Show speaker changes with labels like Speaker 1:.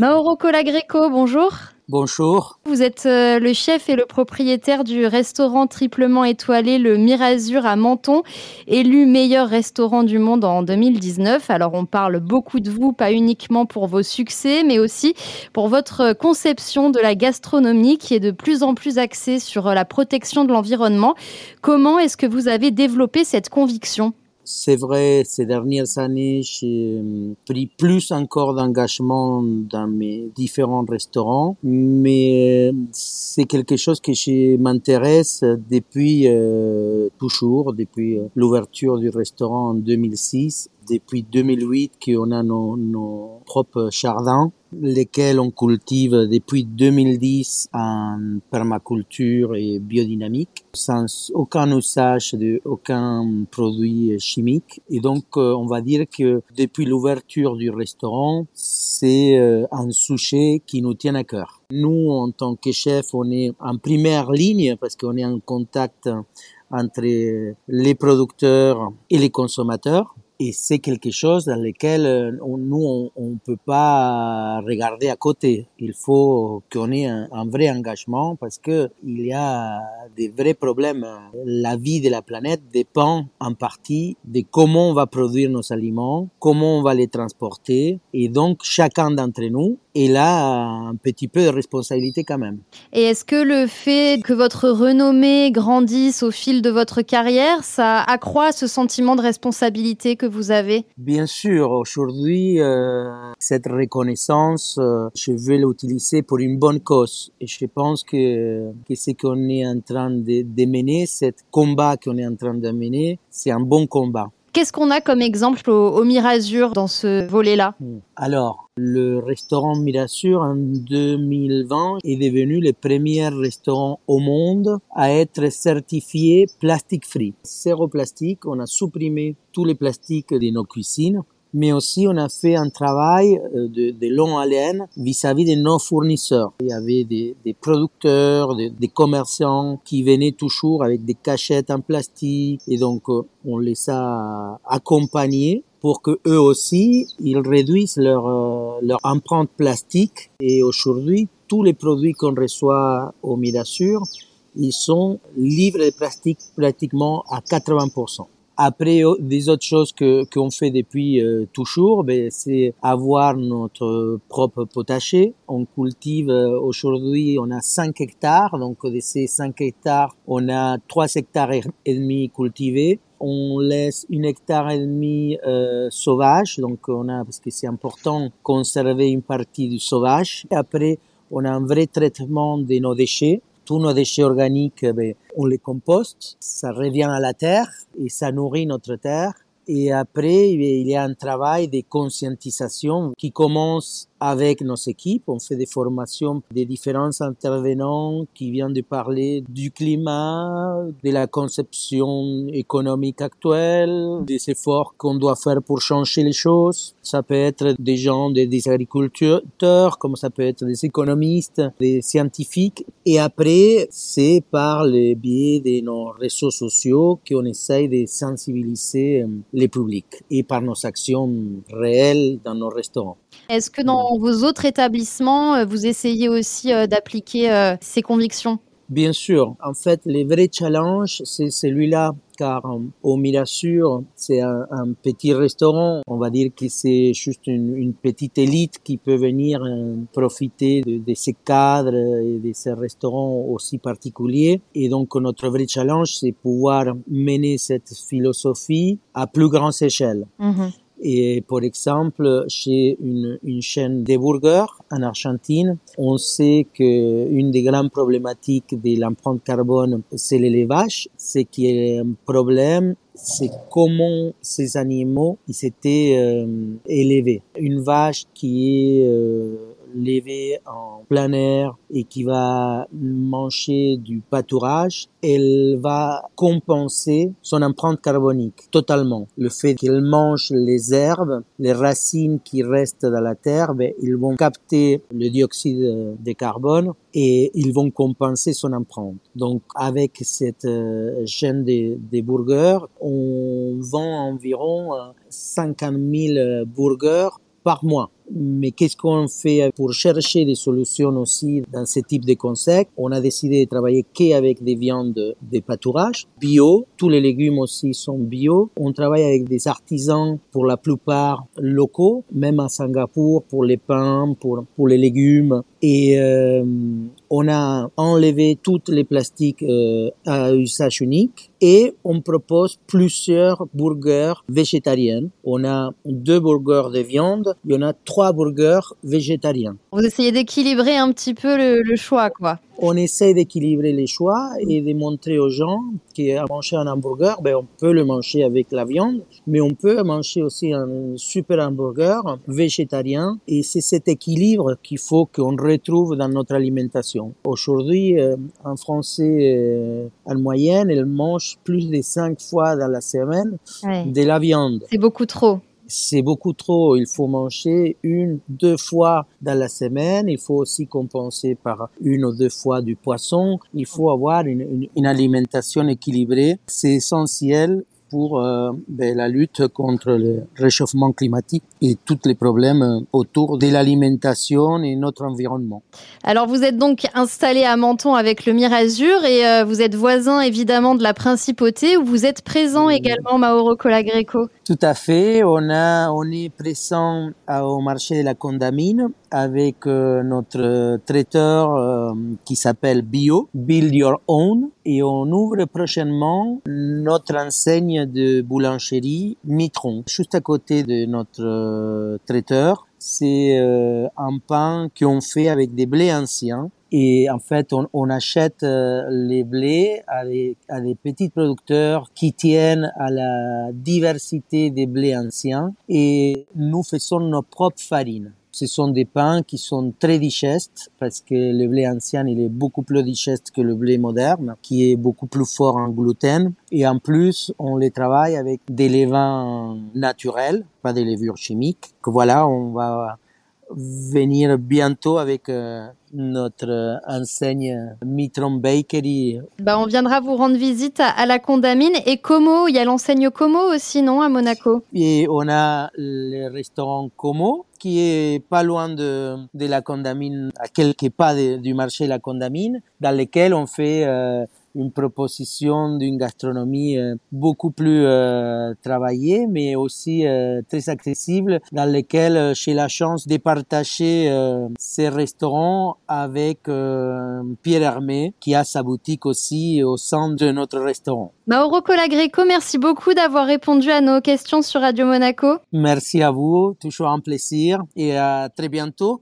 Speaker 1: Mauro Colagreco, bonjour.
Speaker 2: Bonjour.
Speaker 1: Vous êtes euh, le chef et le propriétaire du restaurant triplement étoilé Le Mirazur à Menton, élu meilleur restaurant du monde en 2019. Alors on parle beaucoup de vous, pas uniquement pour vos succès, mais aussi pour votre conception de la gastronomie qui est de plus en plus axée sur la protection de l'environnement. Comment est-ce que vous avez développé cette conviction?
Speaker 2: C'est vrai, ces dernières années, j'ai euh, pris plus encore d'engagement dans mes différents restaurants, mais euh, c'est quelque chose que je m'intéresse depuis euh, toujours, depuis l'ouverture du restaurant en 2006 depuis 2008 qu'on a nos, nos, propres jardins, lesquels on cultive depuis 2010 en permaculture et biodynamique, sans aucun usage de aucun produit chimique. Et donc, euh, on va dire que depuis l'ouverture du restaurant, c'est euh, un sujet qui nous tient à cœur. Nous, en tant que chef, on est en première ligne parce qu'on est en contact entre les producteurs et les consommateurs et c'est quelque chose dans lequel euh, nous, on ne peut pas regarder à côté. Il faut qu'on ait un, vrai engagement parce que il y a des vrais problèmes. La vie de la planète dépend en partie de comment on va produire nos aliments, comment on va les transporter. Et donc, chacun d'entre nous, il a un petit peu de responsabilité quand même.
Speaker 1: Et est-ce que le fait que votre renommée grandisse au fil de votre carrière, ça accroît ce sentiment de responsabilité que
Speaker 2: Bien sûr, aujourd'hui, euh, cette reconnaissance, euh, je veux l'utiliser pour une bonne cause. Et je pense que, que ce qu'on est en train de, de mener, ce combat qu'on est en train de mener, c'est un bon combat.
Speaker 1: Qu'est-ce qu'on a comme exemple au, au Mirazur dans ce volet-là?
Speaker 2: Alors, le restaurant Mirazur en 2020 est devenu le premier restaurant au monde à être certifié plastique free. Zéro plastique, on a supprimé tous les plastiques de nos cuisines mais aussi on a fait un travail euh, de, de long haleine vis-à-vis de nos fournisseurs. Il y avait des, des producteurs, des, des, commerçants qui venaient toujours avec des cachettes en plastique et donc euh, on les a accompagnés pour que eux aussi ils réduisent leur euh, leur empreinte plastique et aujourd'hui tous les produits qu'on reçoit au Midasur ils sont libres de plastique pratiquement à 80%. Après, euh, des autres choses que qu'on fait depuis euh, toujours, ben, c'est avoir notre propre potager. On cultive euh, aujourd'hui, on a 5 hectares, donc de ces 5 hectares, on a 3 hectares et demi cultivés on laisse une hectare et demi euh, sauvage, donc on a parce que c'est important conserver une partie du sauvage. Et après, on a un vrai traitement de nos déchets tous nos déchets organiques, ben, on les composte, ça revient à la terre et ça nourrit notre terre. Et après, il y a un travail de conscientisation qui commence avec nos équipes. On fait des formations des différents intervenants qui viennent de parler du climat, de la conception économique actuelle, des efforts qu'on doit faire pour changer les choses. Ça peut être des gens, des, agriculteurs, comme ça peut être des économistes, des scientifiques. Et après, c'est par le biais de nos réseaux sociaux qu'on essaye de sensibiliser euh, les publics et par nos actions réelles dans nos restaurants.
Speaker 1: Est-ce que dans vos autres établissements, euh, vous essayez aussi euh, d'appliquer euh, ces convictions?
Speaker 2: Bien sûr. En fait, les vrais challenges, c'est celui-là car au Mirasur, c'est un, petit restaurant. On va dire que c'est juste une, petite élite qui peut venir profiter de, de, ces cadres et de ces restaurants aussi particuliers. Et donc, notre vrai challenge, c'est pouvoir mener cette philosophie à plus grande échelle. Mm-hmm. Et par exemple, chez une, une chaîne de burgers en Argentine, on sait que une des grandes problématiques de l'empreinte carbone, c'est l'élevage. Ce qui est un problème, c'est comment ces animaux ils étaient euh, élevés. Une vache qui est euh, levée en plein air et qui va manger du pâturage, elle va compenser son empreinte carbonique totalement. Le fait qu'elle mange les herbes, les racines qui restent dans la terre, ben, ils vont capter le dioxyde de carbone et ils vont compenser son empreinte. Donc avec cette euh, chaîne des de burgers, on vend environ 50 euh, 000 burgers par mois Mais qu'est-ce qu'on fait pour chercher des solutions aussi dans ce type de concept? On a décidé de travailler qu'avec des viandes de pâturage bio. Tous les légumes aussi sont bio. On travaille avec des artisans pour la plupart locaux, même à Singapour pour les pains, pour, pour les légumes. Et euh, on a enlevé toutes les plastiques euh, à usage unique et on propose plusieurs burgers végétariens. On a deux burgers de viande et on a trois burgers végétariens.
Speaker 1: Vous essayez d'équilibrer un petit peu le, le choix, quoi
Speaker 2: on essaie d'équilibrer les choix et de montrer aux gens qu'à manger un hamburger, ben, on peut le manger avec la viande, mais on peut manger aussi un super hamburger végétarien. Et c'est cet équilibre qu'il faut qu'on retrouve dans notre alimentation. Aujourd'hui, euh, un Français euh, en moyenne, il mange plus de cinq fois dans la semaine de la viande.
Speaker 1: C'est beaucoup trop
Speaker 2: c'est beaucoup trop. Il faut manger une, deux fois dans la semaine. Il faut aussi compenser par une ou deux fois du poisson. Il faut avoir une, une alimentation équilibrée. C'est essentiel pour euh, ben, la lutte contre le réchauffement climatique et tous les problèmes euh, autour de l'alimentation et notre environnement.
Speaker 1: Alors vous êtes donc installé à Menton avec le Mirazur et euh, vous êtes voisin évidemment de la Principauté où vous êtes présent également Mauro Colagreco.
Speaker 2: Tout à fait, on, a, on est présent au marché de la Condamine avec notre traiteur qui s'appelle Bio, Build Your Own, et on ouvre prochainement notre enseigne de boulangerie Mitron, juste à côté de notre euh, traiteur. C'est euh, un pain qu'on fait avec des blés anciens. Et en fait, on, on achète euh, les blés à des, à des, petits producteurs qui tiennent à la diversité des blés anciens et nous faisons nos propres farines. Ce sont des pains qui sont très digestes parce que le blé ancien il est beaucoup plus digeste que le blé moderne qui est beaucoup plus fort en gluten et en plus on les travaille avec des levains naturels, pas des levures chimiques. Que voilà, on va venir bientôt avec euh, notre enseigne Mitron Bakery.
Speaker 1: Bah, on viendra vous rendre visite à, la Condamine et Como. Il y a l'enseigne Como aussi, non, à Monaco?
Speaker 2: Et on a le restaurant Como qui est pas loin de, de la Condamine, à quelques pas du marché La Condamine, dans lequel on fait euh, une proposition d'une gastronomie euh, beaucoup plus euh, travaillée, mais aussi euh, très accessible, dans lequel j'ai la chance de partager ces restaurants avec Pierre Hermé, qui a sa boutique aussi au sein de notre restaurant.
Speaker 1: Mauro Colagreco, merci beaucoup d'avoir répondu à nos questions sur Radio Monaco.
Speaker 2: Merci à vous, toujours un plaisir et à très bientôt.